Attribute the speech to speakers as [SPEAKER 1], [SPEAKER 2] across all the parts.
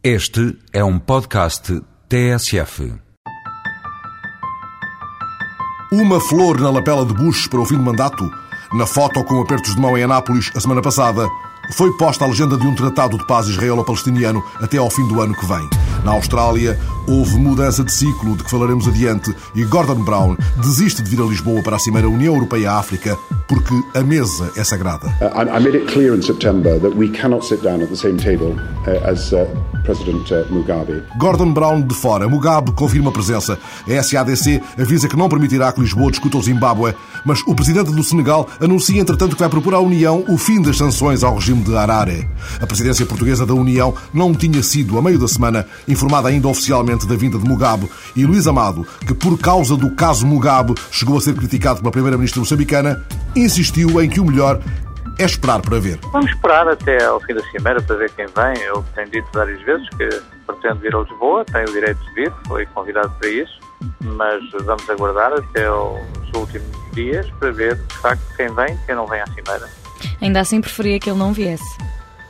[SPEAKER 1] Este é um podcast TSF.
[SPEAKER 2] Uma flor na lapela de Bush para o fim do mandato? Na foto com apertos de mão em Anápolis, a semana passada, foi posta a legenda de um tratado de paz israelo-palestiniano até ao fim do ano que vem. Na Austrália, houve mudança de ciclo, de que falaremos adiante, e Gordon Brown desiste de vir a Lisboa para a Cimeira União Europeia-África porque a mesa é sagrada.
[SPEAKER 3] Uh, I made it clear in September that we cannot sit down at the same table uh, as uh, President Mugabe.
[SPEAKER 2] Gordon Brown de fora. Mugabe confirma a presença. A SADC avisa que não permitirá que Lisboa discuta o Zimbábue, mas o presidente do Senegal anuncia, entretanto, que vai propor à União o fim das sanções ao regime de Harare. A presidência portuguesa da União não tinha sido, a meio da semana, informada ainda oficialmente da vinda de Mugabe e Luís Amado, que por causa do caso Mugabe chegou a ser criticado pela primeira-ministra moçambicana, insistiu em que o melhor é esperar para ver.
[SPEAKER 4] Vamos esperar até ao fim da cimeira para ver quem vem. Ele tem dito várias vezes que pretende vir a Lisboa, tem o direito de vir, foi convidado para isso, mas vamos aguardar até os últimos dias para ver de facto quem vem e quem não vem à cimeira.
[SPEAKER 5] Ainda assim preferia que ele não viesse.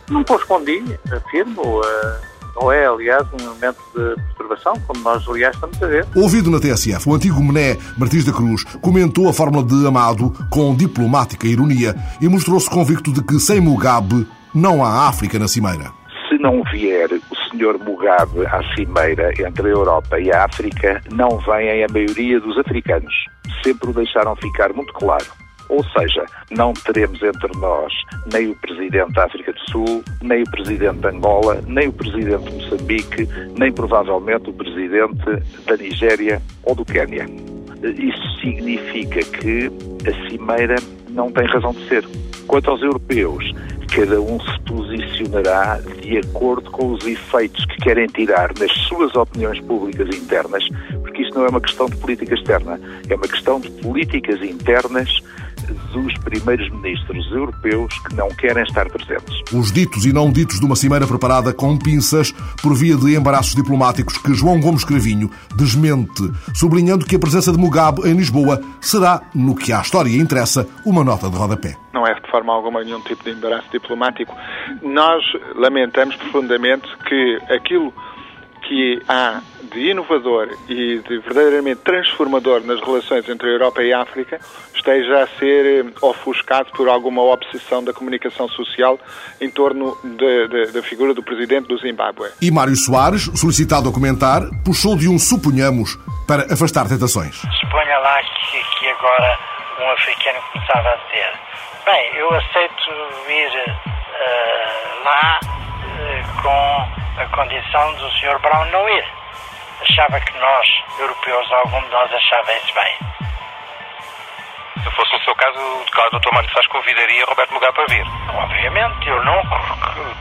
[SPEAKER 4] Não correspondi, afirmo. Uh ou é, aliás, um momento de perturbação, como nós, aliás, estamos a ver.
[SPEAKER 2] Ouvido na TSF, o antigo Mené Martins da Cruz comentou a fórmula de Amado com diplomática ironia e mostrou-se convicto de que sem Mugabe não há África na Cimeira.
[SPEAKER 6] Se não vier o senhor Mugabe à Cimeira entre a Europa e a África, não vêm a maioria dos africanos. Sempre o deixaram ficar muito claro. Ou seja, não teremos entre nós nem o Presidente da África do Sul, nem o Presidente de Angola, nem o Presidente de Moçambique, nem provavelmente o Presidente da Nigéria ou do Quênia. Isso significa que a Cimeira não tem razão de ser. Quanto aos europeus, cada um se posicionará de acordo com os efeitos que querem tirar nas suas opiniões públicas internas, porque isto não é uma questão de política externa, é uma questão de políticas internas dos primeiros ministros europeus que não querem estar presentes.
[SPEAKER 2] Os ditos e não ditos de uma cimeira preparada com pinças por via de embaraços diplomáticos que João Gomes Cravinho desmente, sublinhando que a presença de Mugabe em Lisboa será, no que à história interessa, uma nota de rodapé
[SPEAKER 7] não é de forma alguma nenhum tipo de embaraço diplomático. Nós lamentamos profundamente que aquilo que há de inovador e de verdadeiramente transformador nas relações entre a Europa e a África esteja a ser eh, ofuscado por alguma obsessão da comunicação social em torno da figura do presidente do Zimbábue.
[SPEAKER 2] E Mário Soares, solicitado a comentar, puxou de um suponhamos para afastar tentações.
[SPEAKER 8] Suponha lá que, que agora um africano começava a dizer bem, eu aceito ir uh, lá uh, com a condição do Sr. Brown não ir achava que nós, europeus, algum de nós achava isso bem.
[SPEAKER 9] Se fosse no seu caso, o Dr. Mário Soares convidaria Roberto Mugabe para vir.
[SPEAKER 8] Obviamente, eu não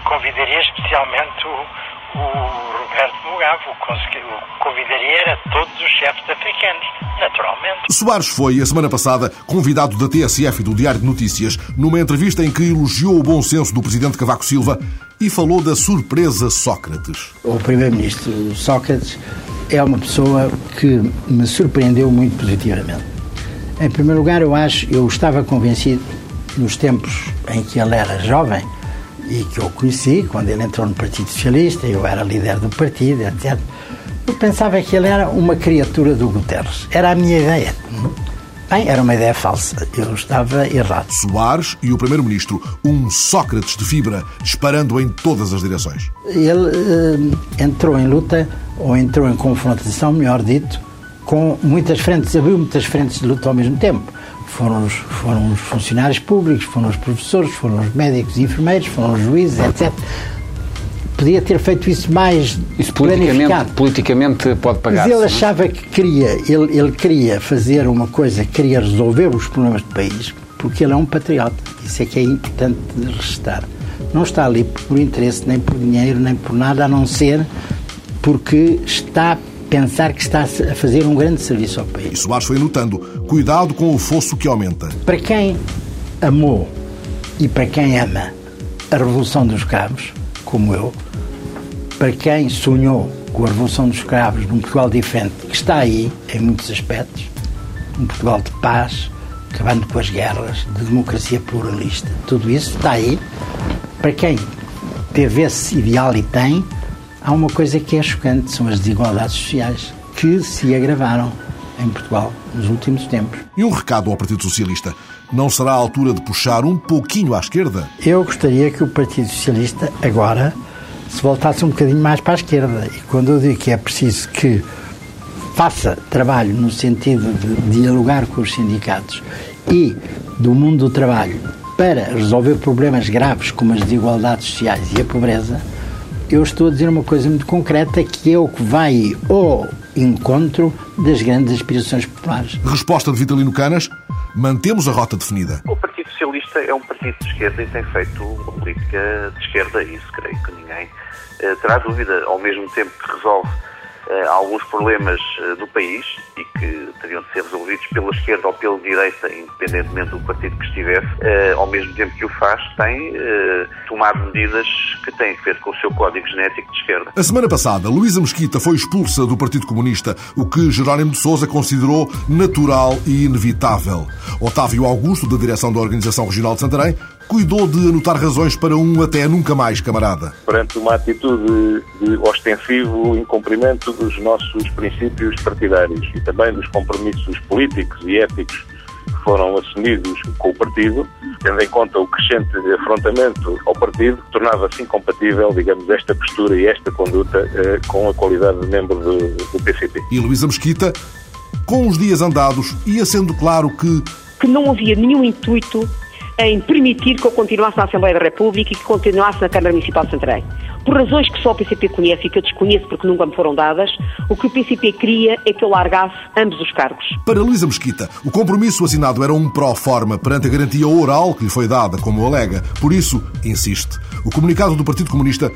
[SPEAKER 8] convidaria especialmente o, o Roberto Mugabe, o convidaria era todos os chefes africanos, naturalmente.
[SPEAKER 2] Soares foi, a semana passada, convidado da TSF e do Diário de Notícias, numa entrevista em que elogiou o bom senso do presidente Cavaco Silva e falou da surpresa Sócrates.
[SPEAKER 10] O primeiro-ministro Sócrates é uma pessoa que me surpreendeu muito positivamente. Em primeiro lugar, eu acho, eu estava convencido nos tempos em que ele era jovem e que eu conheci, quando ele entrou no Partido Socialista, eu era líder do partido, etc. Eu pensava que ele era uma criatura do Guterres. Era a minha ideia. Bem, era uma ideia falsa. Eu estava errado.
[SPEAKER 2] Soares e o Primeiro-Ministro, um Sócrates de fibra, disparando em todas as direções.
[SPEAKER 10] Ele uh, entrou em luta, ou entrou em confrontação, melhor dito, com muitas frentes, abriu muitas frentes de luta ao mesmo tempo. Foram os, foram os funcionários públicos, foram os professores, foram os médicos e enfermeiros, foram os juízes, etc podia ter feito isso mais
[SPEAKER 11] isso politicamente, politicamente pode pagar.
[SPEAKER 10] Mas ele achava que queria, ele, ele queria fazer uma coisa, queria resolver os problemas do país, porque ele é um patriota. Isso é que é importante de restar. Não está ali por interesse, nem por dinheiro, nem por nada, a não ser porque está a pensar que está a fazer um grande serviço ao país.
[SPEAKER 2] E Soares foi notando, cuidado com o fosso que aumenta.
[SPEAKER 10] Para quem amou e para quem ama a Revolução dos Cabos, como eu, para quem sonhou com a Revolução dos Escravos num Portugal diferente, que está aí em muitos aspectos, um Portugal de paz, acabando com as guerras, de democracia pluralista, tudo isso está aí. Para quem teve esse ideal e tem, há uma coisa que é chocante, são as desigualdades sociais que se agravaram em Portugal nos últimos tempos.
[SPEAKER 2] E um recado ao Partido Socialista. Não será a altura de puxar um pouquinho à esquerda?
[SPEAKER 10] Eu gostaria que o Partido Socialista agora se voltasse um bocadinho mais para a esquerda. E quando eu digo que é preciso que faça trabalho no sentido de dialogar com os sindicatos e do mundo do trabalho para resolver problemas graves como as desigualdades sociais e a pobreza, eu estou a dizer uma coisa muito concreta que é o que vai ao encontro das grandes aspirações populares.
[SPEAKER 2] Resposta de Vitalino Canas: mantemos a rota definida.
[SPEAKER 4] Socialista é um partido de esquerda e tem feito uma política de esquerda, isso creio que ninguém eh, terá dúvida, ao mesmo tempo que resolve alguns problemas eh, do país e que teriam de ser resolvidos pela esquerda ou pela direita, independentemente do partido que estivesse, eh, ao mesmo tempo que o faz, tem tomado medidas que têm a ver com o seu código genético de esquerda.
[SPEAKER 2] A semana passada, Luísa Mesquita foi expulsa do Partido Comunista, o que Jerónimo de Sousa considerou natural e inevitável. Otávio Augusto, da direção da Organização Regional de Santarém, cuidou de anotar razões para um até nunca mais camarada.
[SPEAKER 12] Perante uma atitude de ostensivo incumprimento dos nossos princípios partidários e também dos compromissos políticos e éticos que foram assumidos com o partido, tendo em conta o crescente afrontamento ao partido, tornava-se incompatível, digamos, esta postura e esta conduta eh, com a qualidade de membro do, do PCP.
[SPEAKER 2] E Luísa Mesquita, com os dias andados, ia sendo claro que...
[SPEAKER 13] Que não havia nenhum intuito em permitir que eu continuasse na Assembleia da República e que continuasse na Câmara Municipal de Santarém. Por razões que só o PCP conhece e que eu desconheço porque nunca me foram dadas, o que o PCP queria é que eu largasse ambos os cargos.
[SPEAKER 2] Para Luísa Mesquita, o compromisso assinado era um pró-forma perante a garantia oral que lhe foi dada, como alega. Por isso, insiste, o comunicado do Partido Comunista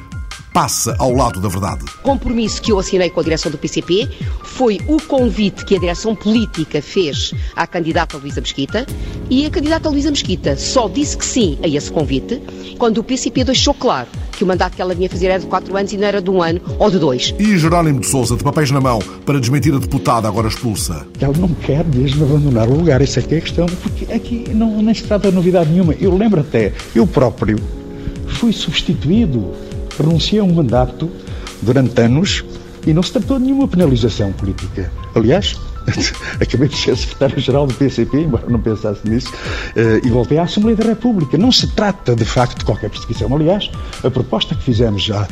[SPEAKER 2] passa ao lado da verdade.
[SPEAKER 13] O compromisso que eu assinei com a direção do PCP foi o convite que a direção política fez à candidata Luísa Mesquita e a candidata Luísa Mesquita só disse que sim a esse convite quando o PCP deixou claro que o mandato que ela vinha fazer era de 4 anos e não era de um ano ou de dois.
[SPEAKER 2] E Jerónimo de Sousa, de papéis na mão, para desmentir a deputada agora expulsa?
[SPEAKER 14] Ela não quer mesmo abandonar o lugar, essa é que é a questão, porque aqui não, nem se trata de novidade nenhuma. Eu lembro até, eu próprio fui substituído renunciei a um mandato durante anos e não se tratou de nenhuma penalização política. Aliás, acabei de ser secretário-geral do PCP, embora não pensasse nisso, eh, e voltei à Assembleia da República. Não se trata, de facto, de qualquer perseguição. Aliás, a proposta que fizemos à,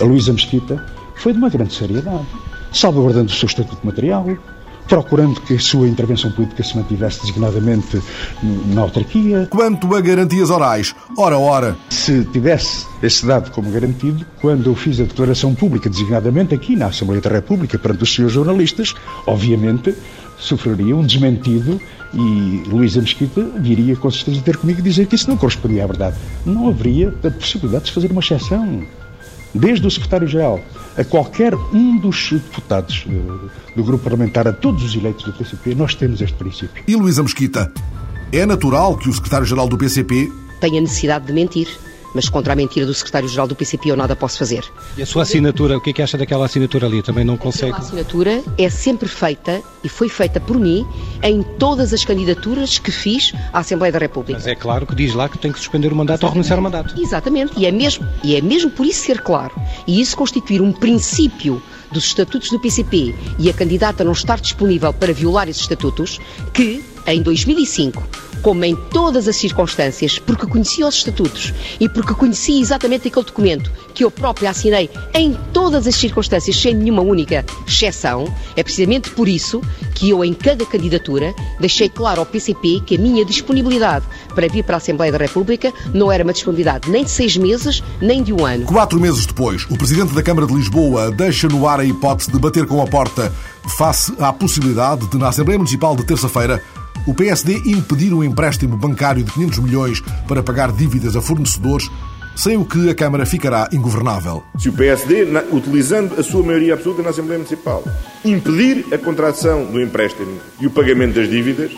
[SPEAKER 14] a Luísa Mesquita foi de uma grande seriedade, salvaguardando o seu estatuto material, procurando que a sua intervenção política se mantivesse designadamente na autarquia.
[SPEAKER 2] Quanto a garantias orais, ora ora.
[SPEAKER 14] Se tivesse esse dado como garantido, quando eu fiz a declaração pública designadamente aqui na Assembleia da República perante os seus jornalistas, obviamente sofreria um desmentido e Luísa Mesquita viria com certeza ter comigo dizer que isso não correspondia à verdade. Não haveria a possibilidade de fazer uma exceção desde o secretário-geral a qualquer um dos deputados eh, do grupo parlamentar, a todos os eleitos do PCP, nós temos este princípio.
[SPEAKER 2] E Luísa Mesquita, é natural que o secretário-geral do PCP
[SPEAKER 13] tenha necessidade de mentir mas contra a mentira do secretário-geral do PCP eu nada posso fazer.
[SPEAKER 15] E a sua assinatura, o que é que acha daquela assinatura ali? Também não consegue?
[SPEAKER 13] A assinatura é sempre feita e foi feita por mim em todas as candidaturas que fiz à Assembleia da República.
[SPEAKER 15] Mas é claro que diz lá que tem que suspender o mandato Exatamente. ou renunciar ao mandato.
[SPEAKER 13] Exatamente, e é, mesmo, e é mesmo por isso ser claro, e isso constituir um princípio dos estatutos do PCP e a candidata não estar disponível para violar esses estatutos, que, em 2005, como em todas as circunstâncias, porque conhecia os estatutos e porque conhecia exatamente aquele documento que eu própria assinei em todas as circunstâncias, sem nenhuma única exceção, é precisamente por isso que eu, em cada candidatura, deixei claro ao PCP que a minha disponibilidade para vir para a Assembleia da República não era uma disponibilidade nem de seis meses, nem de um ano.
[SPEAKER 2] Quatro meses depois, o Presidente da Câmara de Lisboa deixa no ar a hipótese de bater com a porta face à possibilidade de, na Assembleia Municipal de terça-feira, o PSD impedir um empréstimo bancário de 500 milhões para pagar dívidas a fornecedores, sem o que a Câmara ficará ingovernável.
[SPEAKER 16] Se o PSD, utilizando a sua maioria absoluta na Assembleia Municipal, impedir a contração do empréstimo e o pagamento das dívidas,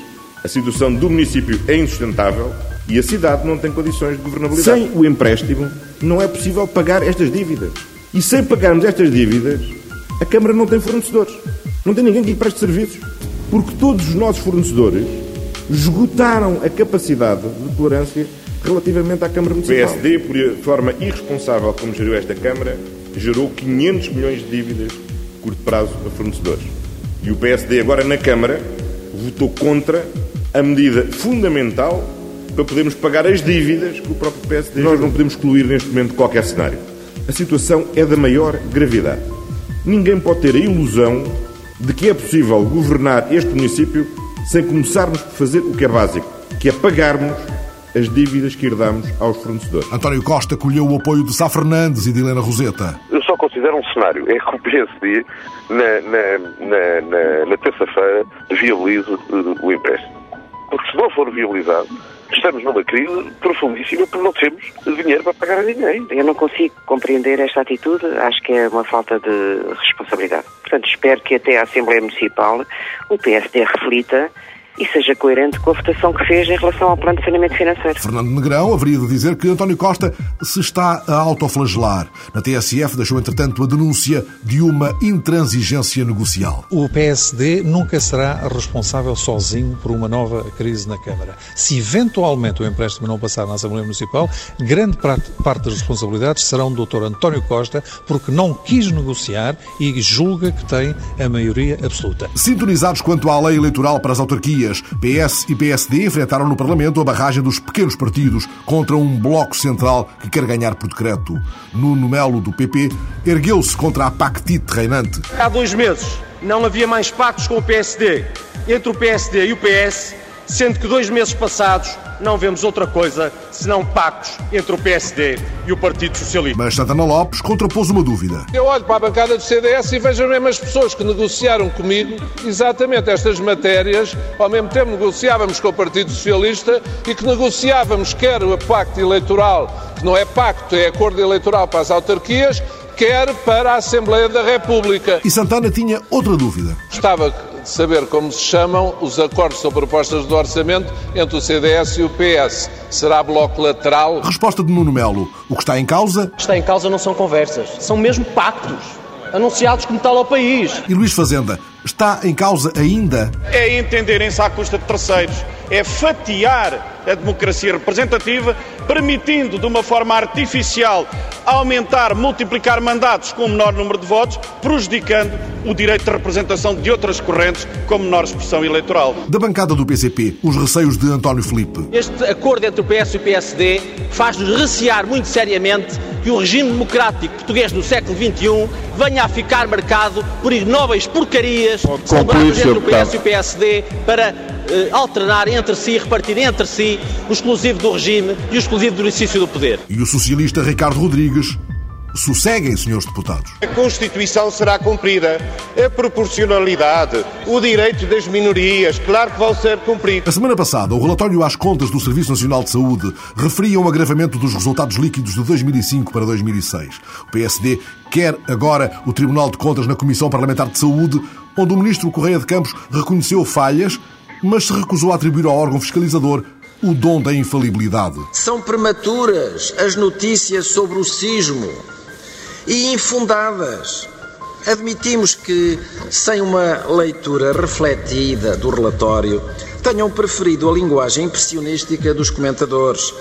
[SPEAKER 16] a situação do município é insustentável e a cidade não tem condições de governabilidade. Sem o empréstimo, não é possível pagar estas dívidas. E sem pagarmos estas dívidas, a Câmara não tem fornecedores. Não tem ninguém que lhe preste serviços porque todos os nossos fornecedores esgotaram a capacidade de tolerância relativamente à Câmara Municipal. O PSD, por forma irresponsável como geriu esta Câmara, gerou 500 milhões de dívidas de curto prazo a fornecedores. E o PSD, agora na Câmara, votou contra a medida fundamental para podermos pagar as dívidas que o próprio PSD. Nós não podemos excluir neste momento qualquer cenário. A situação é da maior gravidade. Ninguém pode ter a ilusão de que é possível governar este município sem começarmos por fazer o que é básico, que é pagarmos as dívidas que herdamos aos fornecedores.
[SPEAKER 2] António Costa colheu o apoio de Sá Fernandes e de Helena Roseta.
[SPEAKER 12] Eu só considero um cenário. É que o PSD, na, na, na, na, na terça-feira, viabilize o empréstimo. Porque se não for viabilizado, estamos numa crise profundíssima porque não temos dinheiro para pagar a ninguém.
[SPEAKER 17] Eu não consigo compreender esta atitude, acho que é uma falta de responsabilidade. Portanto, espero que até a Assembleia Municipal o PSD reflita e seja coerente com a votação que fez em relação ao plano de saneamento financeiro.
[SPEAKER 2] Fernando Negrão haveria de dizer que António Costa se está a autoflagelar. Na TSF deixou, entretanto, a denúncia de uma intransigência negocial.
[SPEAKER 18] O PSD nunca será responsável sozinho por uma nova crise na Câmara. Se eventualmente o empréstimo não passar na Assembleia Municipal, grande parte das responsabilidades serão do Dr. António Costa, porque não quis negociar e julga que tem a maioria absoluta.
[SPEAKER 2] Sintonizados quanto à lei eleitoral para as autarquias, dias, PS e PSD enfrentaram no Parlamento a barragem dos pequenos partidos contra um bloco central que quer ganhar por decreto. Nuno Melo, do PP, ergueu-se contra a pactite reinante.
[SPEAKER 19] Há dois meses não havia mais pactos com o PSD. Entre o PSD e o PS sendo que dois meses passados não vemos outra coisa senão pactos entre o PSD e o Partido Socialista.
[SPEAKER 2] Mas Santana Lopes contrapôs uma dúvida.
[SPEAKER 20] Eu olho para a bancada do CDS e vejo as mesmas pessoas que negociaram comigo exatamente estas matérias, ao mesmo tempo negociávamos com o Partido Socialista e que negociávamos quer o pacto eleitoral, que não é pacto, é acordo eleitoral para as autarquias, quer para a Assembleia da República.
[SPEAKER 2] E Santana tinha outra dúvida.
[SPEAKER 20] Estava de saber como se chamam os acordos sobre propostas de orçamento entre o CDS e o PS. Será bloco lateral?
[SPEAKER 2] Resposta de Nuno Melo. O que está em causa?
[SPEAKER 19] O que está em causa não são conversas, são mesmo pactos anunciados como tal ao país.
[SPEAKER 2] E Luís Fazenda, está em causa ainda?
[SPEAKER 21] É entenderem-se à custa de terceiros, é fatiar a democracia representativa, permitindo de uma forma artificial aumentar, multiplicar mandatos com menor número de votos, prejudicando o direito de representação de outras correntes com menor expressão eleitoral.
[SPEAKER 2] Da bancada do PCP, os receios de António Felipe.
[SPEAKER 19] Este acordo entre o PS e o PSD faz-nos recear muito seriamente que o regime democrático português do século XXI venha a ficar marcado por ignóveis porcarias celebradas entre o PS e o PSD para eh, alternar entre si, repartir entre si o exclusivo do regime e o exclusivo do exercício do poder.
[SPEAKER 2] E o socialista Ricardo Rodrigues Sosseguem, senhores deputados.
[SPEAKER 21] A Constituição será cumprida. A proporcionalidade, o direito das minorias, claro que vão ser cumpridos.
[SPEAKER 2] A semana passada, o relatório às contas do Serviço Nacional de Saúde referiu um agravamento dos resultados líquidos de 2005 para 2006. O PSD quer agora o Tribunal de Contas na Comissão Parlamentar de Saúde, onde o ministro Correia de Campos reconheceu falhas, mas se recusou a atribuir ao órgão fiscalizador o dom da infalibilidade.
[SPEAKER 22] São prematuras as notícias sobre o sismo e infundadas. Admitimos que, sem uma leitura refletida do relatório, tenham preferido a linguagem impressionística dos comentadores.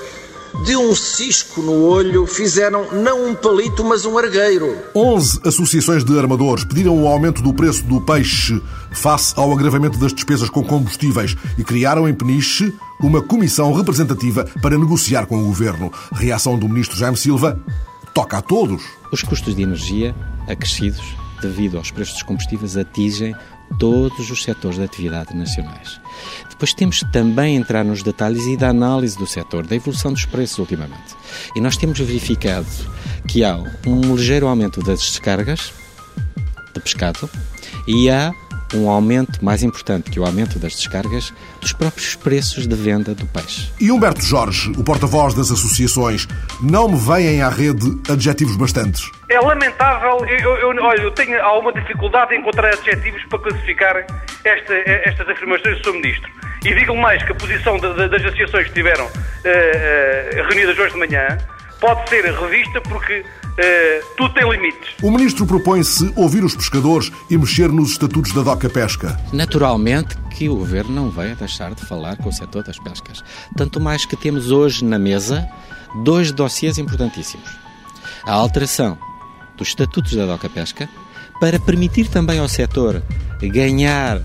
[SPEAKER 22] De um cisco no olho fizeram não um palito, mas um argueiro.
[SPEAKER 2] 11 associações de armadores pediram o aumento do preço do peixe face ao agravamento das despesas com combustíveis e criaram em Peniche uma comissão representativa para negociar com o governo. Reação do ministro Jaime Silva: toca a todos.
[SPEAKER 23] Os custos de energia acrescidos devido aos preços dos combustíveis atingem todos os setores de atividade nacionais. Depois temos também entrar nos detalhes e da análise do setor, da evolução dos preços ultimamente. E nós temos verificado que há um ligeiro aumento das descargas de pescado e há um aumento mais importante que o aumento das descargas dos próprios preços de venda do peixe.
[SPEAKER 2] E Humberto Jorge, o porta-voz das associações, não me veem à rede adjetivos bastantes?
[SPEAKER 24] É lamentável, eu, eu, olha, eu tenho alguma dificuldade em encontrar adjetivos para classificar esta, estas afirmações do Sr. Ministro. E digo mais que a posição de, de, das associações que estiveram uh, uh, reunidas hoje de manhã pode ser revista porque uh, tudo tem limites.
[SPEAKER 2] O Ministro propõe-se ouvir os pescadores e mexer nos estatutos da DOCA Pesca.
[SPEAKER 23] Naturalmente que o Governo não vai deixar de falar com o setor das pescas. Tanto mais que temos hoje na mesa dois dossiês importantíssimos. A alteração dos estatutos da DOCA Pesca para permitir também ao setor ganhar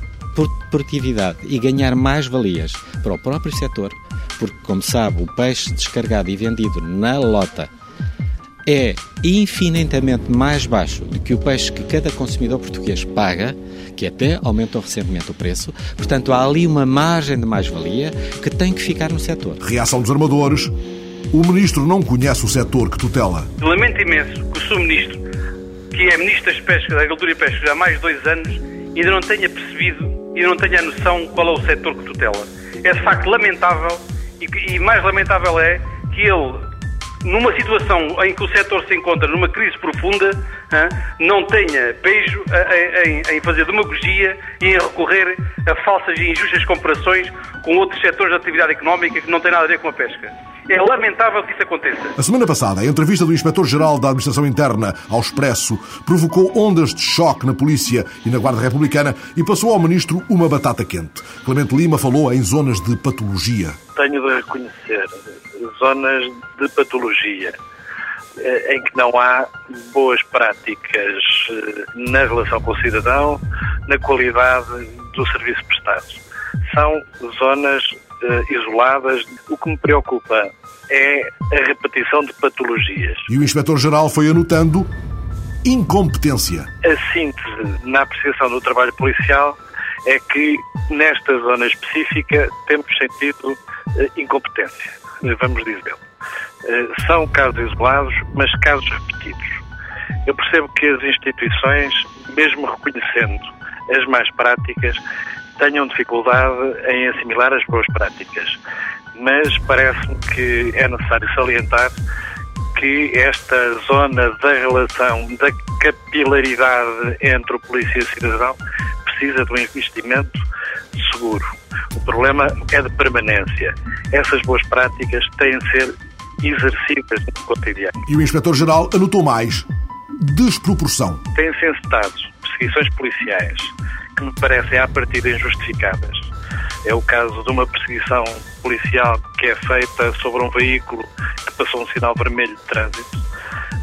[SPEAKER 23] produtividade e ganhar mais valias para o próprio setor, porque, como sabe, o peixe descargado e vendido na lota é infinitamente mais baixo do que o peixe que cada consumidor português paga, que até aumentou recentemente o preço. Portanto, há ali uma margem de mais-valia que tem que ficar no setor.
[SPEAKER 2] Reação dos armadores. O ministro não conhece o setor que tutela.
[SPEAKER 24] Lamento imenso que o seu ministro, que é ministro das Pescas, da Agricultura e Pesca já há mais de dois anos, ainda não tenha percebido e não tenha noção qual é o setor que tutela. É de facto lamentável e, e mais lamentável é que ele numa situação em que o setor se encontra numa crise profunda, não tenha beijo em fazer demagogia e em recorrer a falsas e injustas comparações com outros setores de atividade económica que não têm nada a ver com a pesca. É lamentável que isso aconteça.
[SPEAKER 2] A semana passada, a entrevista do Inspetor-Geral da Administração Interna ao Expresso provocou ondas de choque na polícia e na Guarda Republicana e passou ao Ministro uma batata quente. Clemente Lima falou em zonas de patologia.
[SPEAKER 25] Tenho de reconhecer zonas de patologia eh, em que não há boas práticas eh, na relação com o cidadão, na qualidade do serviço prestado. São zonas uh, isoladas. O que me preocupa é a repetição de patologias.
[SPEAKER 2] E o Inspetor-Geral foi anotando incompetência.
[SPEAKER 25] A síntese na apreciação do trabalho policial é que nesta zona específica temos sentido incompetência, vamos dizer. Uh, são casos isolados, mas casos repetidos. Eu percebo que as instituições, mesmo reconhecendo as más práticas, tenham dificuldade em assimilar as boas práticas. Mas parece-me que é necessário salientar que esta zona da relação, da capilaridade entre o polícia e o cidadão, precisa de um investimento seguro. O problema é de permanência. Essas boas práticas têm de ser exercidas no cotidiano.
[SPEAKER 2] E o Inspetor-Geral anotou mais desproporção.
[SPEAKER 25] Têm-se encetado perseguições policiais que me parecem à partida injustificadas. É o caso de uma perseguição policial que é feita sobre um veículo que passou um sinal vermelho de trânsito,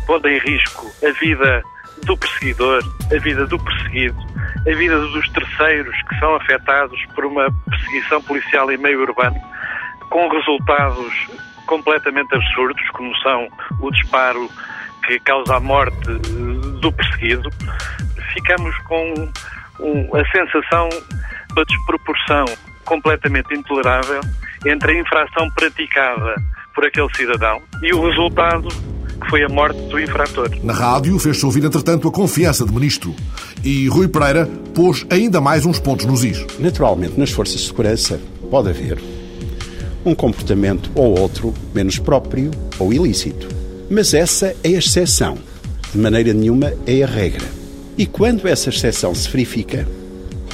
[SPEAKER 25] pondo em risco a vida do perseguidor, a vida do perseguido, a vida dos terceiros que são afetados por uma perseguição policial em meio urbano, com resultados completamente absurdos, como são o disparo que causa a morte do perseguido, ficamos com a sensação da desproporção completamente intolerável entre a infração praticada por aquele cidadão e o resultado que foi a morte do infrator.
[SPEAKER 2] Na rádio fez-se ouvir, entretanto, a confiança do ministro. E Rui Pereira pôs ainda mais uns pontos nos is.
[SPEAKER 26] Naturalmente, nas forças de segurança pode haver um comportamento ou outro menos próprio ou ilícito. Mas essa é a exceção. De maneira nenhuma é a regra. E quando essa exceção se verifica,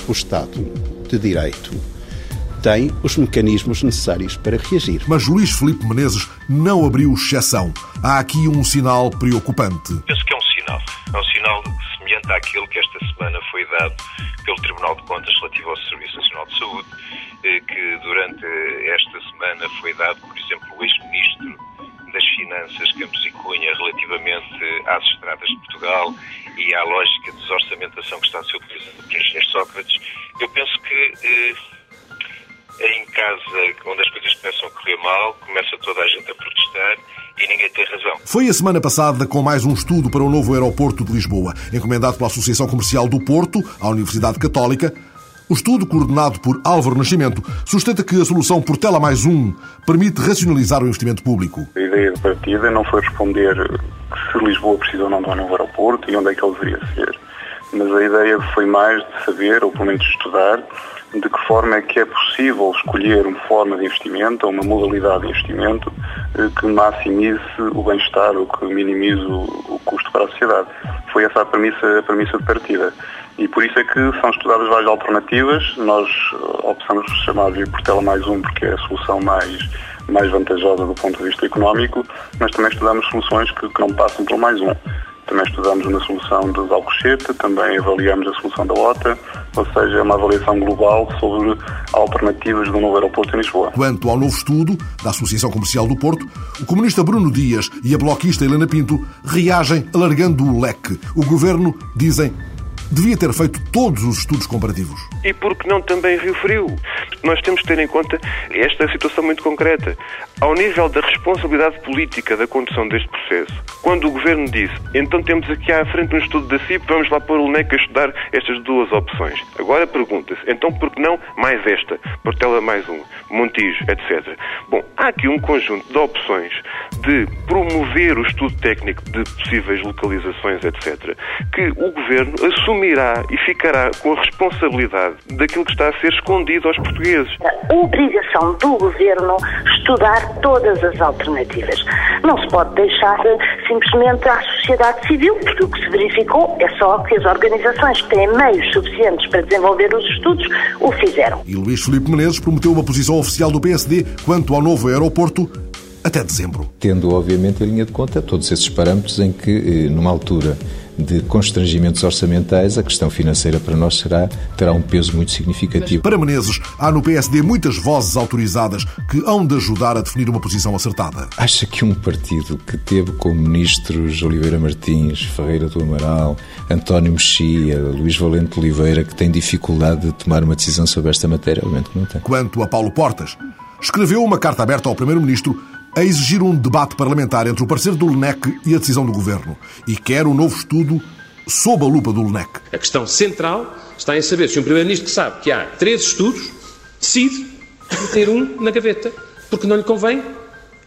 [SPEAKER 26] o Estado de Direito tem os mecanismos necessários para reagir.
[SPEAKER 2] Mas Luís Filipe Menezes não abriu exceção. Há aqui um sinal preocupante.
[SPEAKER 9] Penso que é um sinal. É um sinal semelhante àquele que esta semana foi dado pelo Tribunal de Contas relativo ao Serviço Nacional de Saúde, eh, que durante esta semana foi dado, por exemplo, o ex-ministro das Finanças, Campos e Cunha, relativamente às estradas de Portugal e à lógica de desorçamentação que está a ser utilizada por engenheiro Sócrates, eu penso que eh, em casa, onde as coisas começam a correr mal, começa toda a gente a protestar e ninguém tem razão.
[SPEAKER 2] Foi a semana passada com mais um estudo para o novo aeroporto de Lisboa, encomendado pela Associação Comercial do Porto, à Universidade Católica, o estudo, coordenado por Álvaro Nascimento, sustenta que a solução Portela mais um permite racionalizar o investimento público.
[SPEAKER 12] A ideia de partida não foi responder se Lisboa precisa ou não de um novo aeroporto e onde é que ele deveria ser. Mas a ideia foi mais de saber, ou pelo menos de estudar, de que forma é que é possível escolher uma forma de investimento ou uma modalidade de investimento eh, que maximize o bem-estar ou que minimize o custo para a sociedade. Foi essa a premissa, a premissa de partida. E por isso é que são estudadas várias alternativas. Nós eh, optamos por chamar de Portela mais um porque é a solução mais, mais vantajosa do ponto de vista económico, mas também estudamos soluções que, que não passam por mais um. Também estudamos uma solução de Alcochete, também avaliamos a solução da OTA,
[SPEAKER 27] ou seja, uma avaliação global sobre alternativas do novo aeroporto em Lisboa.
[SPEAKER 2] Quanto ao novo estudo da Associação Comercial do Porto, o comunista Bruno Dias e a bloquista Helena Pinto reagem alargando o leque. O governo, dizem, devia ter feito todos os estudos comparativos.
[SPEAKER 28] E por que não também Rio Frio? Nós temos que ter em conta esta situação muito concreta. Ao nível da responsabilidade política da condução deste processo, quando o Governo disse, então temos aqui à frente um estudo da CIP, vamos lá pôr o NEC a estudar estas duas opções. Agora pergunta-se, então por que não mais esta? Portela mais um, Montijo, etc. Bom, há aqui um conjunto de opções de promover o estudo técnico de possíveis localizações, etc., que o Governo assumirá e ficará com a responsabilidade daquilo que está a ser escondido aos portugueses.
[SPEAKER 29] A obrigação do Governo estudar todas as alternativas. Não se pode deixar simplesmente à sociedade civil, porque o que se verificou é só que as organizações que têm meios suficientes para desenvolver os estudos o fizeram.
[SPEAKER 2] E Luís Filipe Menezes prometeu uma posição oficial do PSD quanto ao novo aeroporto até dezembro.
[SPEAKER 30] Tendo, obviamente, a linha de conta todos esses parâmetros em que, eh, numa altura de constrangimentos orçamentais, a questão financeira para nós será, terá um peso muito significativo.
[SPEAKER 2] Para Menezes, há no PSD muitas vozes autorizadas que hão de ajudar a definir uma posição acertada.
[SPEAKER 30] Acha que um partido que teve como ministros Oliveira Martins, Ferreira do Amaral, António Mexia, Luís Valente Oliveira, que tem dificuldade de tomar uma decisão sobre esta matéria? Obviamente que não tem.
[SPEAKER 2] Quanto a Paulo Portas, escreveu uma carta aberta ao Primeiro-Ministro a exigir um debate parlamentar entre o parecer do LNEC e a decisão do Governo e quer um novo estudo sob a lupa do LNEC.
[SPEAKER 31] A questão central está em saber se um Primeiro-Ministro que sabe que há três estudos decide meter um na gaveta, porque não lhe convém,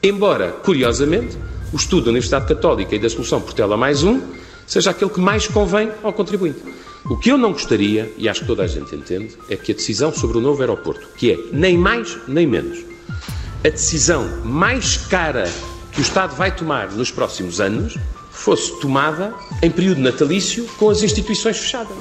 [SPEAKER 31] embora, curiosamente, o estudo da Universidade Católica e da solução Portela mais um seja aquele que mais convém ao contribuinte. O que eu não gostaria, e acho que toda a gente entende, é que a decisão sobre o novo aeroporto, que é nem mais nem menos, a decisão mais cara que o Estado vai tomar nos próximos anos fosse tomada em período natalício com as instituições fechadas.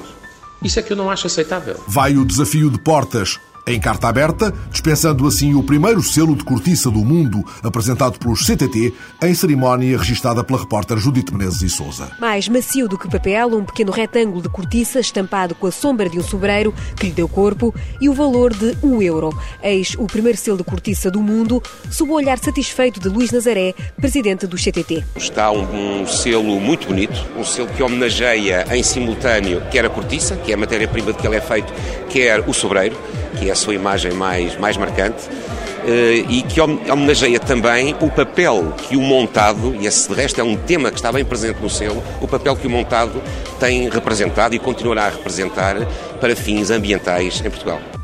[SPEAKER 31] Isso é que eu não acho aceitável.
[SPEAKER 2] Vai o desafio de portas em carta aberta, dispensando assim o primeiro selo de cortiça do mundo apresentado pelos CTT em cerimónia registada pela repórter Judite Menezes e Souza.
[SPEAKER 32] Mais macio do que papel, um pequeno retângulo de cortiça estampado com a sombra de um sobreiro que lhe deu corpo e o valor de um euro. Eis o primeiro selo de cortiça do mundo, sob o olhar satisfeito de Luís Nazaré, presidente do CTT.
[SPEAKER 33] Está um, um selo muito bonito, um selo que homenageia em simultâneo quer a cortiça, que é a matéria-prima de que ele é feito, quer o sobreiro que é a sua imagem mais, mais marcante, eh, e que homenageia também o papel que o montado, e esse de resto é um tema que está bem presente no selo, o papel que o montado tem representado e continuará a representar para fins ambientais em Portugal.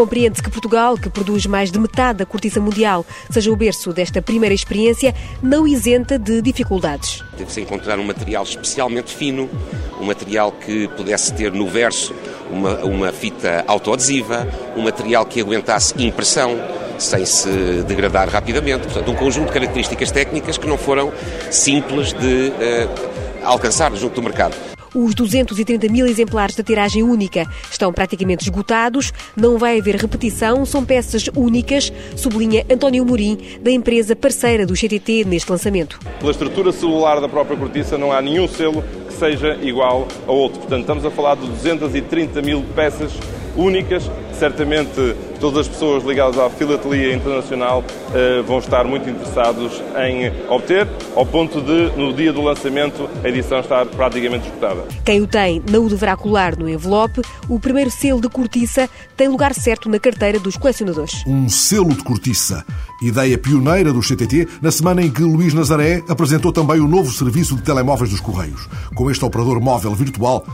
[SPEAKER 32] Compreende-se que Portugal, que produz mais de metade da cortiça mundial, seja o berço desta primeira experiência, não isenta de dificuldades.
[SPEAKER 33] Teve-se encontrar um material especialmente fino, um material que pudesse ter no verso uma, uma fita autoadesiva, um material que aguentasse impressão sem se degradar rapidamente. Portanto, um conjunto de características técnicas que não foram simples de uh, alcançar junto do mercado.
[SPEAKER 32] Os 230 mil exemplares da tiragem única estão praticamente esgotados, não vai haver repetição, são peças únicas, sublinha António Morim, da empresa parceira do CTT neste lançamento.
[SPEAKER 34] Pela estrutura celular da própria cortiça, não há nenhum selo que seja igual a outro. Portanto, estamos a falar de 230 mil peças únicas. Certamente todas as pessoas ligadas à filatelia internacional uh, vão estar muito interessados em obter, ao ponto de, no dia do lançamento, a edição estar praticamente esgotada.
[SPEAKER 32] Quem o tem não o deverá colar no envelope. O primeiro selo de cortiça tem lugar certo na carteira dos colecionadores.
[SPEAKER 2] Um selo de cortiça. Ideia pioneira do CTT na semana em que Luís Nazaré apresentou também o novo serviço de telemóveis dos Correios. Com este operador móvel virtual,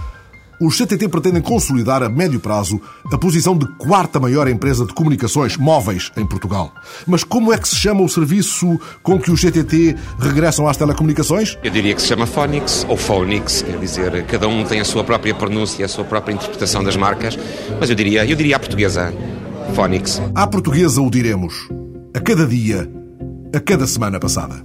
[SPEAKER 2] os CTT pretendem consolidar a médio prazo a posição de quarta maior empresa de comunicações móveis em Portugal. Mas como é que se chama o serviço com que os CTT regressam às telecomunicações?
[SPEAKER 33] Eu diria que se chama Phonics ou Phonics, quer dizer, cada um tem a sua própria pronúncia, a sua própria interpretação das marcas, mas eu diria, eu diria a portuguesa, Phonics.
[SPEAKER 2] À portuguesa o diremos, a cada dia, a cada semana passada.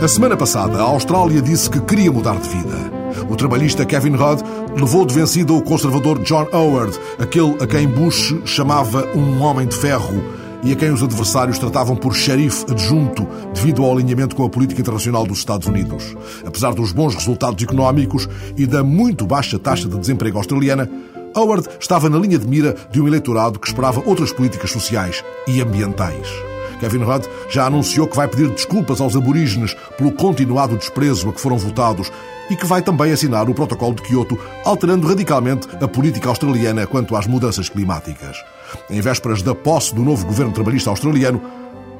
[SPEAKER 2] A semana passada, a Austrália disse que queria mudar de vida. O trabalhista Kevin Rudd levou de vencida o conservador John Howard, aquele a quem Bush chamava um homem de ferro e a quem os adversários tratavam por xerife adjunto devido ao alinhamento com a política internacional dos Estados Unidos. Apesar dos bons resultados económicos e da muito baixa taxa de desemprego australiana, Howard estava na linha de mira de um eleitorado que esperava outras políticas sociais e ambientais. Kevin Rudd já anunciou que vai pedir desculpas aos aborígenes pelo continuado desprezo a que foram votados e que vai também assinar o Protocolo de Kyoto, alterando radicalmente a política australiana quanto às mudanças climáticas. Em vésperas da posse do novo governo trabalhista australiano,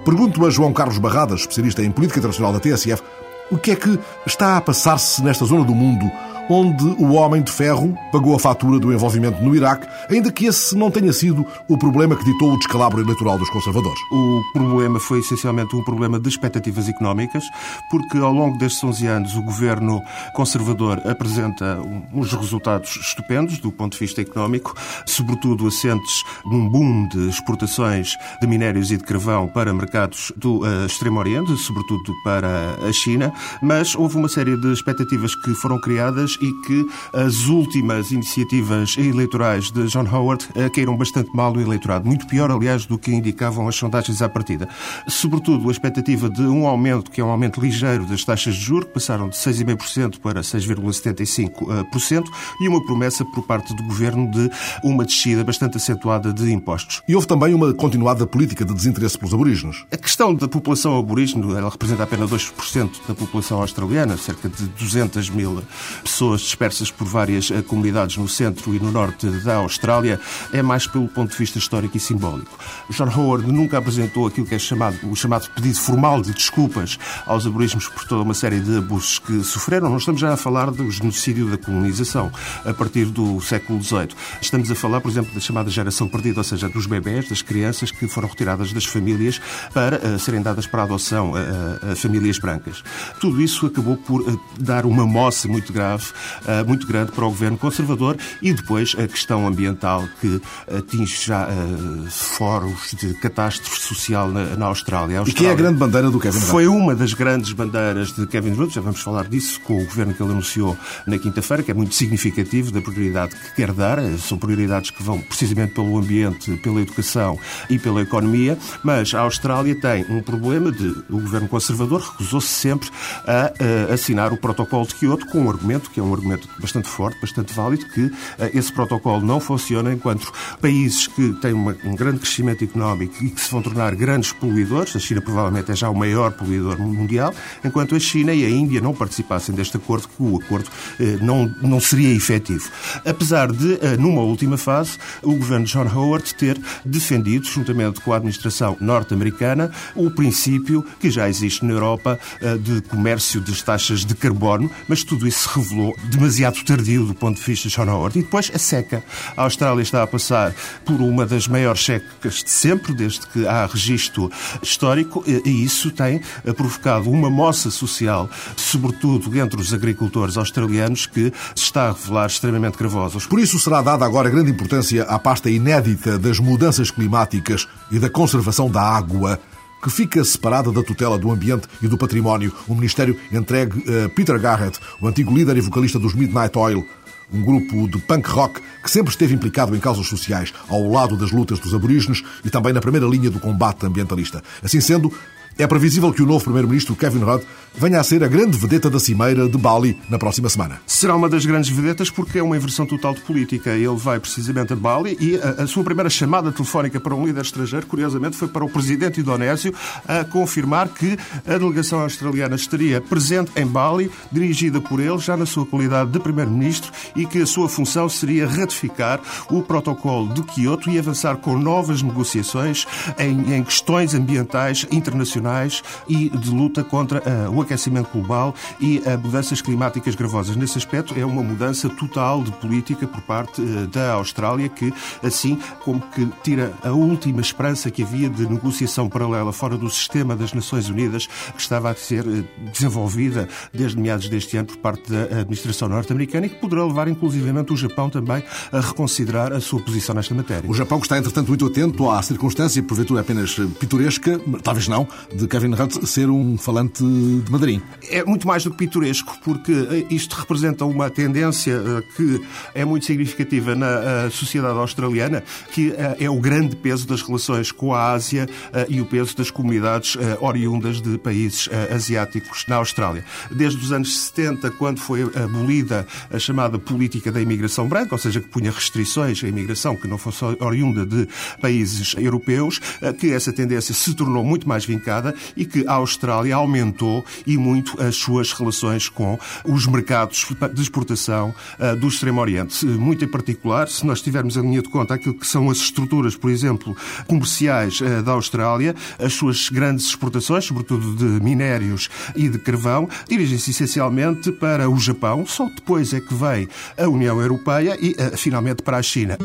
[SPEAKER 2] pergunto a João Carlos Barradas, especialista em política internacional da TSF, o que é que está a passar-se nesta zona do mundo onde o homem de ferro pagou a fatura do envolvimento no Iraque, ainda que esse não tenha sido o problema que ditou o descalabro eleitoral dos conservadores.
[SPEAKER 35] O problema foi essencialmente um problema de expectativas económicas, porque ao longo destes 11 anos o governo conservador apresenta uns resultados estupendos do ponto de vista económico, sobretudo assentes num boom de exportações de minérios e de carvão para mercados do uh, Extremo Oriente, sobretudo para a China, mas houve uma série de expectativas que foram criadas e que as últimas iniciativas eleitorais de John Howard eh, caíram bastante mal no eleitorado. Muito pior, aliás, do que indicavam as sondagens à partida. Sobretudo a expectativa de um aumento, que é um aumento ligeiro das taxas de juros, que passaram de 6,5% para 6,75%, e uma promessa por parte do governo de uma descida bastante acentuada de impostos.
[SPEAKER 2] E houve também uma continuada política de desinteresse pelos aborígenes.
[SPEAKER 35] A questão da população aborígene, ela representa apenas 2% da população australiana, cerca de 200 mil pessoas pessoas dispersas por várias eh, comunidades no centro e no norte da Austrália, é mais pelo ponto de vista histórico e simbólico. John Howard nunca apresentou aquilo que é chamado, o chamado pedido formal de desculpas aos aborígenes por toda uma série de abusos que sofreram. Não estamos já a falar do genocídio da colonização a partir do século XVIII. Estamos a falar, por exemplo, da chamada geração perdida, ou seja, dos bebés, das crianças que foram retiradas das famílias para uh, serem dadas para adoção a, a, a, famílias brancas. Tudo isso acabou por uh, dar uma moça muito grave uh, muito grande para o governo conservador e depois a questão ambiental que atinge já uh, foros de catástrofe social na, na Austrália.
[SPEAKER 2] Austrália. E que é a grande bandeira do Kevin Rudd?
[SPEAKER 35] Foi uma das grandes bandeiras de Kevin Rudd, já vamos falar disso, com o governo que ele anunciou na quinta-feira, que é muito significativo da prioridade que quer dar. São prioridades que vão precisamente pelo ambiente, pela educação e pela economia, mas a Austrália tem um problema de o governo conservador recusou-se sempre a, a assinar o protocolo de Kyoto com um argumento que é um argumento bastante forte, bastante válido, que uh, esse protocolo não funciona enquanto países que têm uma, um grande crescimento económico e que se vão tornar grandes poluidores, a China provavelmente é já o maior poluidor mundial, enquanto a China e a Índia não participassem deste acordo, que o acordo uh, não, não seria efetivo. Apesar de, uh, numa última fase, o governo John Howard ter defendido, juntamente com a administração norte-americana, o princípio que já existe na Europa de comércio das taxas de carbono, mas tudo isso se revelou demasiado tardio do ponto de vista de John Howard. E depois a seca. A Austrália está a passar por uma das maiores secas de sempre, desde que há registro histórico, e isso tem provocado uma moça social, sobretudo entre os agricultores australianos, que se está a revelar extremamente gravosa.
[SPEAKER 2] Por isso será dada agora grande importância à pasta inédita das mudanças climáticas e da conservação da água que fica separada da tutela do ambiente e do património, um ministério entregue a Peter Garrett, o antigo líder e vocalista dos Midnight Oil, um grupo de punk rock que sempre esteve implicado em causas sociais, ao lado das lutas dos aborígenes e também na primeira linha do combate ambientalista. Assim sendo, é previsível que o novo Primeiro-Ministro, Kevin Rudd, venha a ser a grande vedeta da Cimeira de Bali na próxima semana.
[SPEAKER 35] Será uma das grandes vedetas porque é uma inversão total de política. Ele vai precisamente a Bali e a, sua primeira chamada telefónica para um líder estrangeiro, curiosamente, foi para o presidente indonésio a confirmar que a delegação australiana estaria presente em Bali, dirigida por ele, já na sua qualidade de Primeiro-Ministro, e que a sua função seria ratificar o protocolo de Kyoto e avançar com novas negociações em, em questões ambientais internacionais internacionais e de luta contra uh, o aquecimento global e uh, mudanças climáticas gravosas. Nesse aspecto, é uma mudança total de política por parte uh, da Austrália, que, assim como que tira a última esperança que havia de negociação paralela fora do sistema das Nações Unidas, que estava a ser desenvolvida desde meados deste ano por parte da administração norte-americana e que poderá levar, inclusivamente, o Japão também a reconsiderar a sua posição nesta matéria.
[SPEAKER 2] O Japão que está, entretanto, muito atento à circunstância, porventura apenas pitoresca, talvez não, de Kevin Hunt ser um falante de mandarim.
[SPEAKER 35] É muito mais do que pitoresco, porque eh, isto representa uma tendência eh, que é muito significativa na eh, sociedade australiana, que é o grande peso das relações com a Ásia e o peso das comunidades oriundas de países asiáticos na Austrália. Desde os anos 70, quando foi abolida a chamada política da imigração branca, ou seja, que punha restrições à imigração que não fosse oriunda de países europeus, que essa tendência se tornou muito mais vincada e que a Austrália aumentou e muito as suas relações com os mercados de exportação uh, do Extremo Oriente. Muito em particular, se nós tivermos em linha de conta aquilo que são as estruturas, por exemplo, comerciais uh, da Austrália, as suas grandes exportações, sobretudo de minérios e de carvão, dirigem-se essencialmente para o Japão, só depois é que vem a União Europeia e, uh, finalmente, para a China.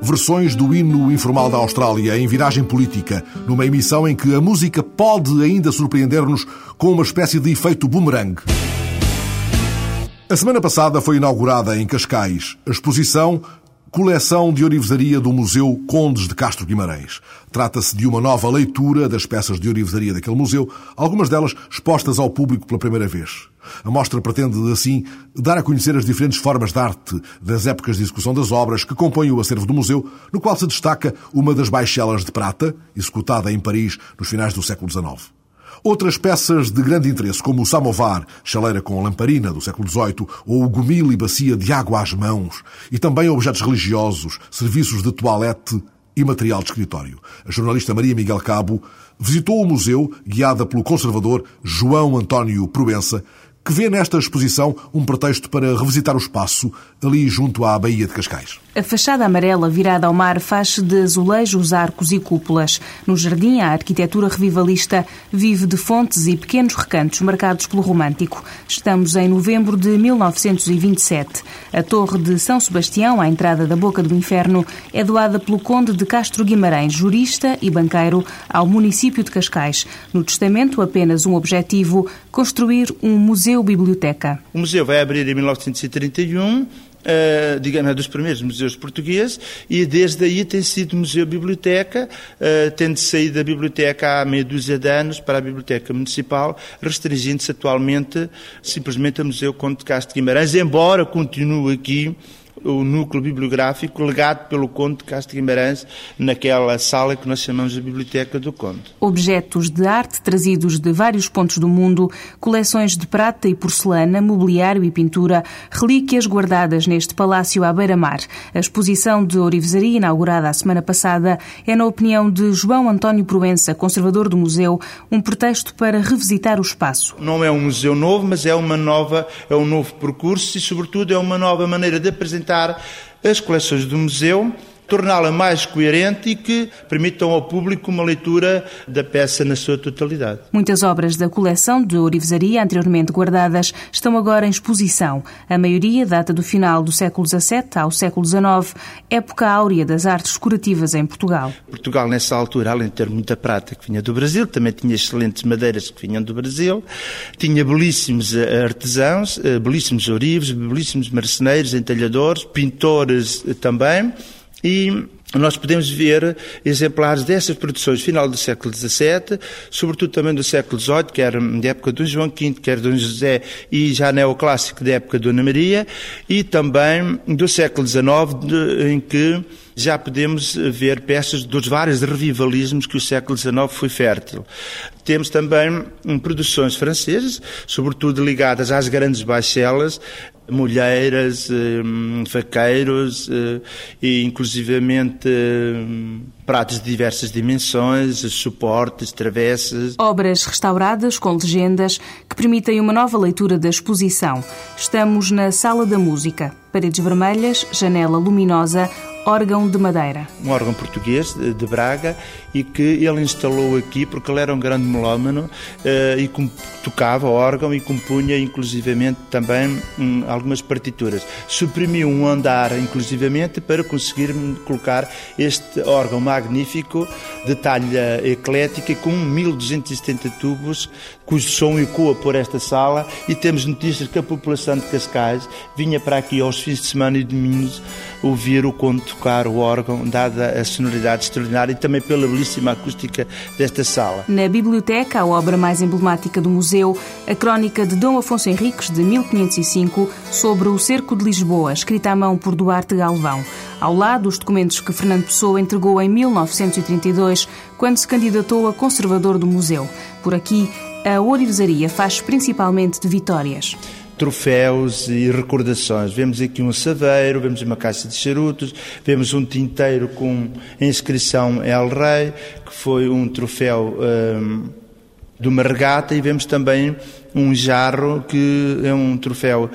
[SPEAKER 2] Versões do hino informal da Austrália em viragem política, numa emissão em que a música pode ainda surpreender-nos com uma espécie de efeito boomerang. A semana passada foi inaugurada em Cascais a exposição Coleção de Orivesaria do Museu Condes de Castro Guimarães. Trata-se de uma nova leitura das peças de orivesaria daquele museu, algumas delas expostas ao público pela primeira vez. A mostra pretende, assim, dar a conhecer as diferentes formas de arte das épocas de execução das obras que compõem o acervo do museu, no qual se destaca uma das baixelas de prata, executada em Paris nos finais do século XIX. Outras peças de grande interesse, como o samovar, chaleira com lamparina do século XVIII, ou o gomil e bacia de água às mãos, e também objetos religiosos, serviços de toalete e material de escritório. A jornalista Maria Miguel Cabo visitou o museu, guiada pelo conservador João António Proença, que vê nesta exposição um pretexto para revisitar o espaço ali junto à Baía de Cascais.
[SPEAKER 36] A fachada amarela virada ao mar faz-se de azulejos, arcos e cúpulas. No jardim, a arquitetura revivalista vive de fontes e pequenos recantos marcados pelo romântico. Estamos em novembro de 1927. A Torre de São Sebastião, à entrada da Boca do Inferno, é doada pelo Conde de Castro Guimarães, jurista e banqueiro, ao município de Cascais. No testamento, apenas um objetivo: construir um museu-biblioteca.
[SPEAKER 37] O museu vai abrir em 1931 uh, digamos, é dos primeiros museus portugueses, e desde aí tem sido museu-biblioteca, uh, tendo saído da biblioteca há meia dúzia de anos para a Biblioteca Municipal, restringindo-se atualmente simplesmente a Museu Conde de Castro de Guimarães, embora continue aqui o núcleo bibliográfico legado pelo Conde de Castro Guimarães naquela sala que nós chamamos de Biblioteca do Conde.
[SPEAKER 36] Objetos de arte trazidos de vários pontos do mundo, coleções de prata e porcelana, mobiliário e pintura, relíquias guardadas neste palácio à beira-mar. A exposição de orivesaria inaugurada a semana passada é, na opinião de João António Proença, conservador do museu, um pretexto para revisitar o espaço.
[SPEAKER 37] Não é um museu novo, mas é uma nova, é um novo percurso e, sobretudo, é uma nova maneira de apresentar apresentar as coleções do museu torná-la mais coerente e que permitam ao público uma leitura da peça na sua totalidade.
[SPEAKER 36] Muitas obras da coleção de orivesaria anteriormente guardadas estão agora em exposição. A maioria data do final do século XVII ao século XIX, época áurea das artes curativas em Portugal.
[SPEAKER 37] Portugal, nessa altura, além de ter muita prata que vinha do Brasil, também tinha excelentes madeiras que vinham do Brasil, tinha belíssimos eh, artesãos, eh, belíssimos ourives, belíssimos marceneiros, entalhadores, pintores eh, também, e nós podemos ver exemplares dessas produções final do século XVII, sobretudo também do século XVIII, quer da época do João V, quer do José, e já neoclássico da época de Ana Maria, e também do século XIX, em que já podemos ver peças dos vários revivalismos que o século XIX foi fértil. Temos também hum, produções francesas, sobretudo ligadas às grandes baixelas, mulheres, faqueiros eh, e inclusivamente hum, pratos de diversas dimensões, suportes, travessas.
[SPEAKER 36] Obras restauradas com legendas que permitem uma nova leitura da exposição. Estamos na Sala da Música. Paredes vermelhas, janela luminosa, órgão de madeira.
[SPEAKER 37] Um órgão português de Braga e que ele instalou aqui porque ele era um grande melómano eh, e tocava órgão e compunha inclusivamente também hum, algumas partituras. Suprimiu um andar inclusivamente para conseguir colocar este órgão magnífico de talha eclética com 1270 tubos cujo som ecoa por esta sala e temos notícias que a população de Cascais vinha para aqui aos fins de semana e domingos ouvir o conto tocar o órgão, dada a sonoridade extraordinária e também pela belíssima acústica desta sala.
[SPEAKER 36] Na biblioteca, a obra mais emblemática do museu, a crónica de Dom Afonso Henriques, de 1505, sobre o cerco de Lisboa, escrita à mão por Duarte Galvão. Ao lado, os documentos que Fernando Pessoa entregou em 1932, quando se candidatou a conservador do museu. Por aqui, a orivesaria faz principalmente de vitórias
[SPEAKER 37] troféus e recordações. Vemos aqui um saveiro, vemos uma caixa de charutos, vemos um tinteiro com a inscrição El Rei, que foi um troféu um, de uma regata, e vemos também um jarro, que é um troféu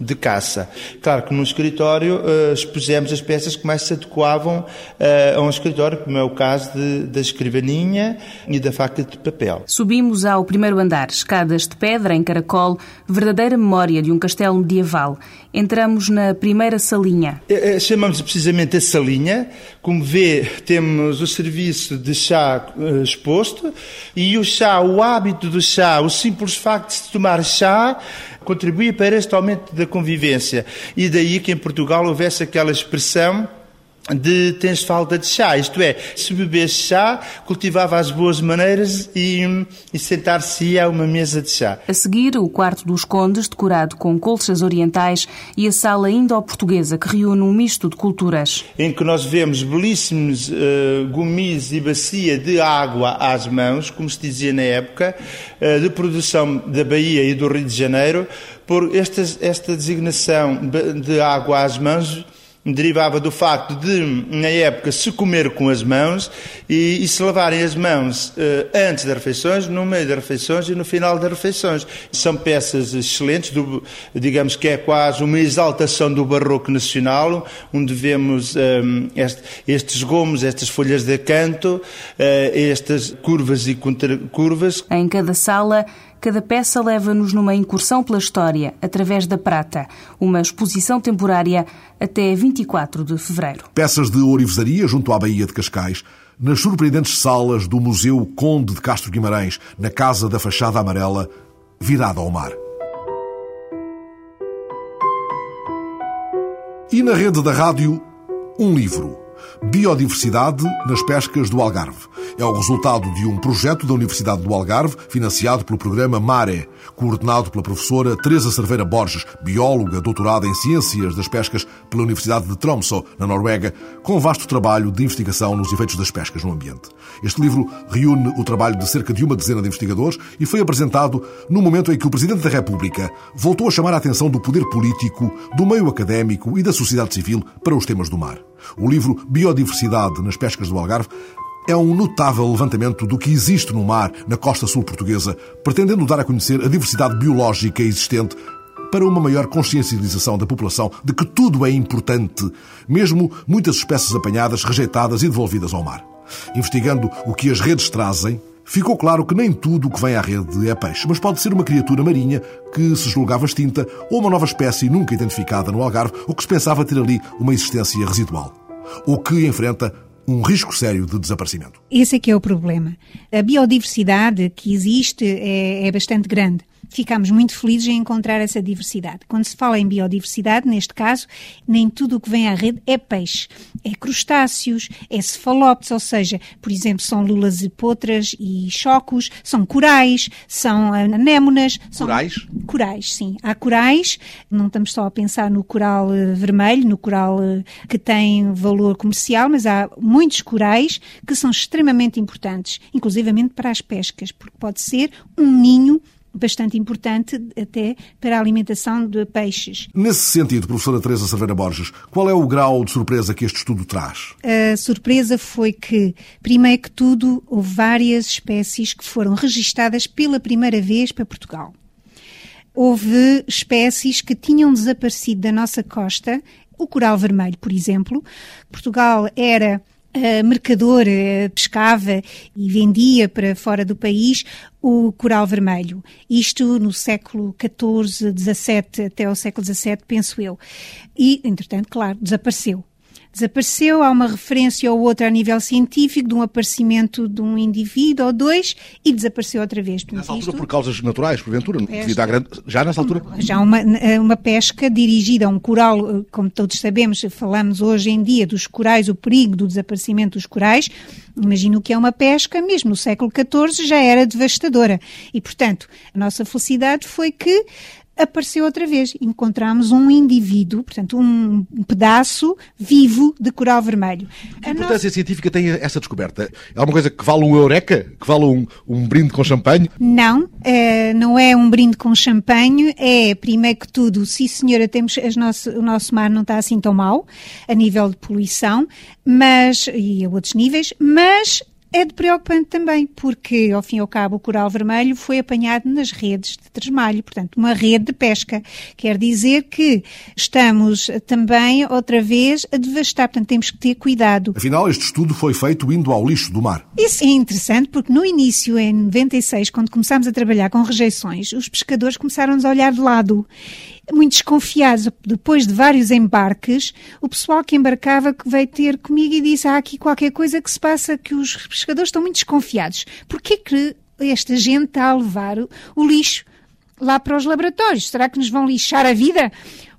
[SPEAKER 37] de caça. Claro que no escritório uh, expusemos as peças que mais se adequavam uh, a um escritório, como é o caso de, da escrivaninha e da faca de papel.
[SPEAKER 36] Subimos ao primeiro andar, escadas de pedra em caracol, verdadeira memória de um castelo medieval. Entramos na primeira salinha.
[SPEAKER 37] Uh, chamamos precisamente a salinha. Como vê, temos o serviço de chá exposto e o chá, o hábito do chá, o simples facto de tomar chá contribuía para este aumento da convivência. E daí que em Portugal houvesse aquela expressão de tens falta de chá, isto é, se bebesse chá, cultivava as boas maneiras e, e sentar-se a uma mesa de chá.
[SPEAKER 36] A seguir, o quarto dos condes, decorado com colchas orientais, e a sala indo-portuguesa, que reúne um misto de culturas.
[SPEAKER 37] Em que nós vemos belíssimos uh, gomis e bacia de água às mãos, como se dizia na época, uh, de produção da Bahia e do Rio de Janeiro, por esta, esta designação de água às mãos derivava do facto de, na época, se comer com as mãos e, e se lavarem as mãos eh, antes das refeições, no meio das refeições e no final das refeições. São peças excelentes, do, digamos que é quase uma exaltação do barroco nacional, onde vemos eh, este, estes gomos, estas folhas de canto, eh, estas curvas e contracurvas.
[SPEAKER 36] Em cada sala cada peça leva-nos numa incursão pela história, através da prata, uma exposição temporária até 24 de fevereiro.
[SPEAKER 2] Peças de ourivesaria junto à Baía de Cascais, nas surpreendentes salas do Museu Conde de Castro Guimarães, na Casa da Fachada Amarela, virada ao mar. E na rede da rádio, um livro. Biodiversidade nas pescas do Algarve. É o resultado de um projeto da Universidade do Algarve, financiado pelo programa MARE, coordenado pela professora Teresa Cerveira Borges, bióloga doutorada em Ciências das Pescas pela Universidade de Tromsø, na Noruega, com vasto trabalho de investigação nos efeitos das pescas no ambiente. Este livro reúne o trabalho de cerca de uma dezena de investigadores e foi apresentado no momento em que o Presidente da República voltou a chamar a atenção do poder político, do meio académico e da sociedade civil para os temas do mar. O livro Biodiversidade nas Pescas do Algarve é um notável levantamento do que existe no mar na costa sul portuguesa, pretendendo dar a conhecer a diversidade biológica existente para uma maior consciencialização da população de que tudo é importante, mesmo muitas espécies apanhadas, rejeitadas e devolvidas ao mar. Investigando o que as redes trazem, ficou claro que nem tudo o que vem à rede é peixe, mas pode ser uma criatura marinha que se julgava extinta ou uma nova espécie nunca identificada no Algarve ou que se pensava ter ali uma existência residual. Ou que enfrenta um risco sério de desaparecimento.
[SPEAKER 38] Esse é que é o problema. A biodiversidade que existe é, é bastante grande ficamos muito felizes em encontrar essa diversidade. Quando se fala em biodiversidade, neste caso, nem tudo o que vem à rede é peixe. É crustáceos, é cefalópodes, ou seja, por exemplo, são lulas e potras e chocos, são corais, são anémonas. São
[SPEAKER 2] corais?
[SPEAKER 38] Corais, sim. Há corais, não estamos só a pensar no coral eh, vermelho, no coral eh, que tem valor comercial, mas há muitos corais que são extremamente importantes, inclusivamente para as pescas, porque pode ser um ninho bastante importante até para a alimentação de peixes.
[SPEAKER 2] Nesse sentido, professora Teresa Cerveira Borges, qual é o grau de surpresa que este estudo traz?
[SPEAKER 38] A surpresa foi que, primeiro que tudo, houve várias espécies que foram registadas pela primeira vez para Portugal. Houve espécies que tinham desaparecido da nossa costa, o coral vermelho, por exemplo. Portugal era uh, mercador uh, pescava e vendia para fora do país o coral vermelho. Isto no século XIV, XVII, até o século XVII, penso eu. E, entretanto, claro, desapareceu. Desapareceu, há uma referência ou outra a nível científico de um aparecimento de um indivíduo ou dois e desapareceu outra vez.
[SPEAKER 2] Nessa altura, por causas naturais, porventura, devido à grande... já nessa altura?
[SPEAKER 38] Já uma, uma pesca dirigida a um coral, como todos sabemos, falamos hoje em dia dos corais, o perigo do desaparecimento dos corais, imagino que é uma pesca, mesmo no século XIV, já era devastadora. E, portanto, a nossa felicidade foi que apareceu outra vez. Encontramos um indivíduo, portanto, um pedaço vivo de coral vermelho.
[SPEAKER 2] Que importância nossa... científica tem essa descoberta? É uma coisa que vale um eureka? Que vale um, um brinde com champanhe?
[SPEAKER 38] Não, é, não é um brinde com champanhe. É, primeiro que tudo, sim senhora, temos nosso, o nosso mar não está assim tão mal, a nível de poluição, mas, e a outros níveis, mas é de preocupante também, porque, ao fim e ao cabo, o coral vermelho foi apanhado nas redes de tresmalho, portanto, uma rede de pesca. Quer dizer que estamos também, outra vez, a devastar, portanto, temos que ter cuidado.
[SPEAKER 2] Afinal, este estudo foi feito indo ao lixo do mar.
[SPEAKER 38] Isso é interessante, porque no início, em 96, quando começámos a trabalhar com rejeições, os pescadores começaram-nos a olhar de lado muito desconfiados. Depois de vários embarques, o pessoal que embarcava veio ter comigo e disse: há aqui qualquer coisa que se passa, que os pescadores estão muito desconfiados. Porquê que esta gente está a levar o lixo lá para os laboratórios? Será que nos vão lixar a vida?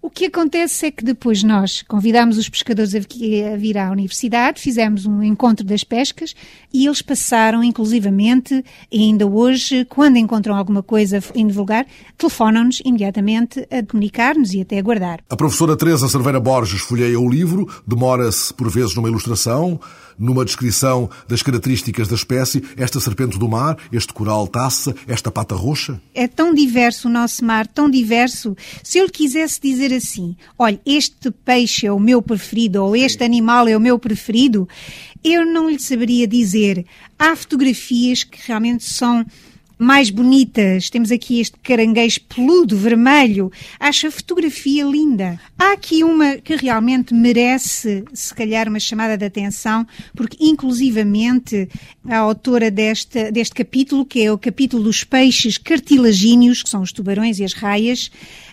[SPEAKER 38] O que acontece é que depois nós convidámos os pescadores a vir à universidade, fizemos um encontro das pescas e eles passaram, inclusivamente, ainda hoje, quando encontram alguma coisa em divulgar, telefonam-nos imediatamente a comunicar-nos e até a guardar.
[SPEAKER 2] A professora Teresa Cerveira Borges folheia o livro, demora-se por vezes numa ilustração, numa descrição das características da espécie, esta serpente do mar, este coral taça, esta pata roxa?
[SPEAKER 38] É tão diverso o nosso mar, tão diverso. Se eu lhe quisesse dizer assim, olha, este peixe é o meu preferido ou este animal é o meu preferido, eu não lhe saberia dizer. Há fotografias que realmente são mais bonitas. Temos aqui este caranguejo peludo, vermelho. Acho a fotografia linda. Há aqui uma que realmente merece, se calhar, uma chamada de atenção, porque, inclusivamente, a autora deste, deste capítulo, que é o capítulo dos peixes cartilagíneos, que são os tubarões e as raias,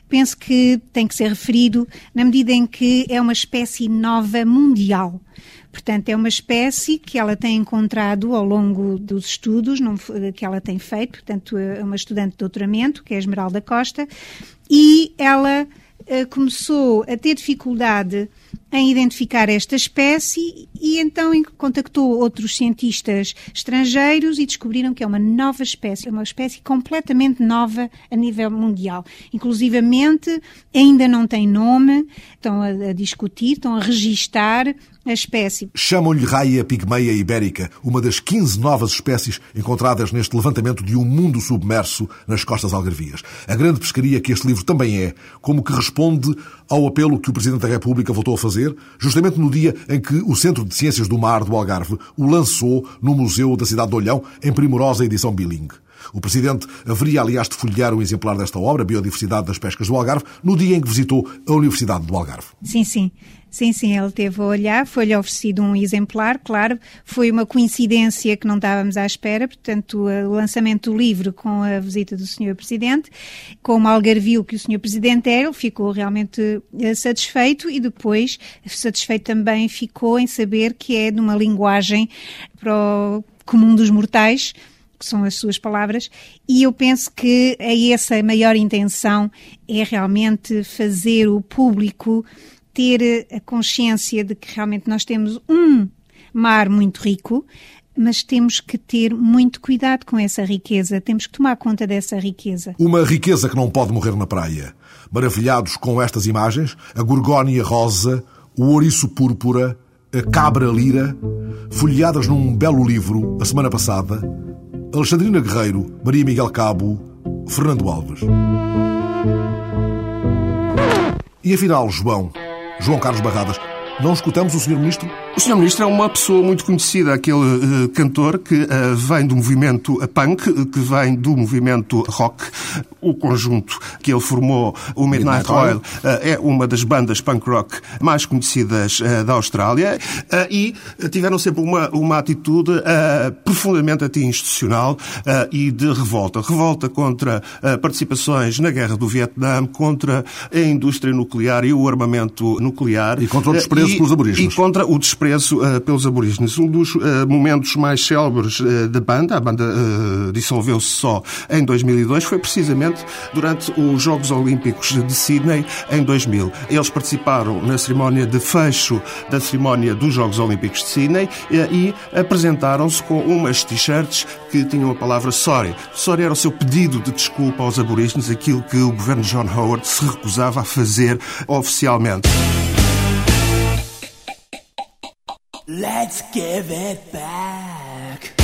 [SPEAKER 38] penso que tem que ser referido na medida em que é uma espécie nova mundial. Portanto, é uma espécie que ela tem encontrado ao longo dos estudos não, que ela tem feito. Portanto, é uma estudante de doutoramento, que é a Esmeralda Costa, e ela uh, começou a ter dificuldade em identificar esta espécie e então contactou outros cientistas estrangeiros e descobriram que é uma nova espécie, é uma espécie completamente nova a nível mundial. Inclusivamente, ainda não tem nome, estão a, a discutir, estão a registar a espécie.
[SPEAKER 2] Chamam-lhe raia pigmeia ibérica, uma das 15 novas espécies encontradas neste levantamento de um mundo submerso nas costas algarvias. A grande pescaria que este livro também é, como que responde ao apelo que o Presidente da República voltou a fazer, justamente no dia em que o Centro de Ciências do Mar do Algarve o lançou no Museu da Cidade de Olhão, em primorosa edição bilingue. O Presidente haveria, aliás, de folhear um exemplar desta obra, Biodiversidade das Pescas do Algarve, no dia em que visitou a Universidade do Algarve.
[SPEAKER 38] Sim, sim. Sim, sim, ele teve a olhar, foi-lhe oferecido um exemplar, claro, foi uma coincidência que não estávamos à espera, portanto, o lançamento do livro com a visita do Sr. Presidente, como algarvio que o Sr. Presidente era, ele ficou realmente eh, satisfeito e depois satisfeito também ficou em saber que é de uma linguagem para o comum dos mortais, que são as suas palavras, e eu penso que é essa a maior intenção, é realmente fazer o público ter a consciência de que realmente nós temos um mar muito rico, mas temos que ter muito cuidado com essa riqueza, temos que tomar conta dessa riqueza.
[SPEAKER 2] Uma riqueza que não pode morrer na praia. Maravilhados com estas imagens, a gorgónia rosa, o ouriço púrpura, a cabra lira, folheadas num belo livro a semana passada, Alexandrina Guerreiro, Maria Miguel Cabo, Fernando Alves. E afinal, João, João Carlos Barradas, não escutamos o Sr. Ministro?
[SPEAKER 35] O Sr. Ministro é uma pessoa muito conhecida, aquele uh, cantor que uh, vem do movimento punk, que vem do movimento rock. O conjunto que ele formou, o Midnight, Midnight Oil, uh, é uma das bandas punk rock mais conhecidas da Austrália e tiveram sempre uma, uma atitude profundamente anti-institucional e de revolta. Revolta contra participações na guerra do Vietnã, contra a indústria nuclear e o armamento nuclear.
[SPEAKER 2] E contra o desprezo pelos aborígenes.
[SPEAKER 35] E contra o desprezo desprezo uh, pelos aborígenes. Um dos uh, momentos mais célebres uh, da banda, a banda dissolveu-se só em 2002, foi precisamente durante os Jogos Olímpicos de Sydney em 2000. Eles participaram na cerimónia de fecho da cerimónia dos Jogos Olímpicos de Sydney e apresentaram-se com umas t-shirts que tinham a palavra sorry. Sorry era o seu pedido de desculpa aos aborígenes, aquilo que o governo John Howard se recusava a fazer oficialmente. Let's give it back.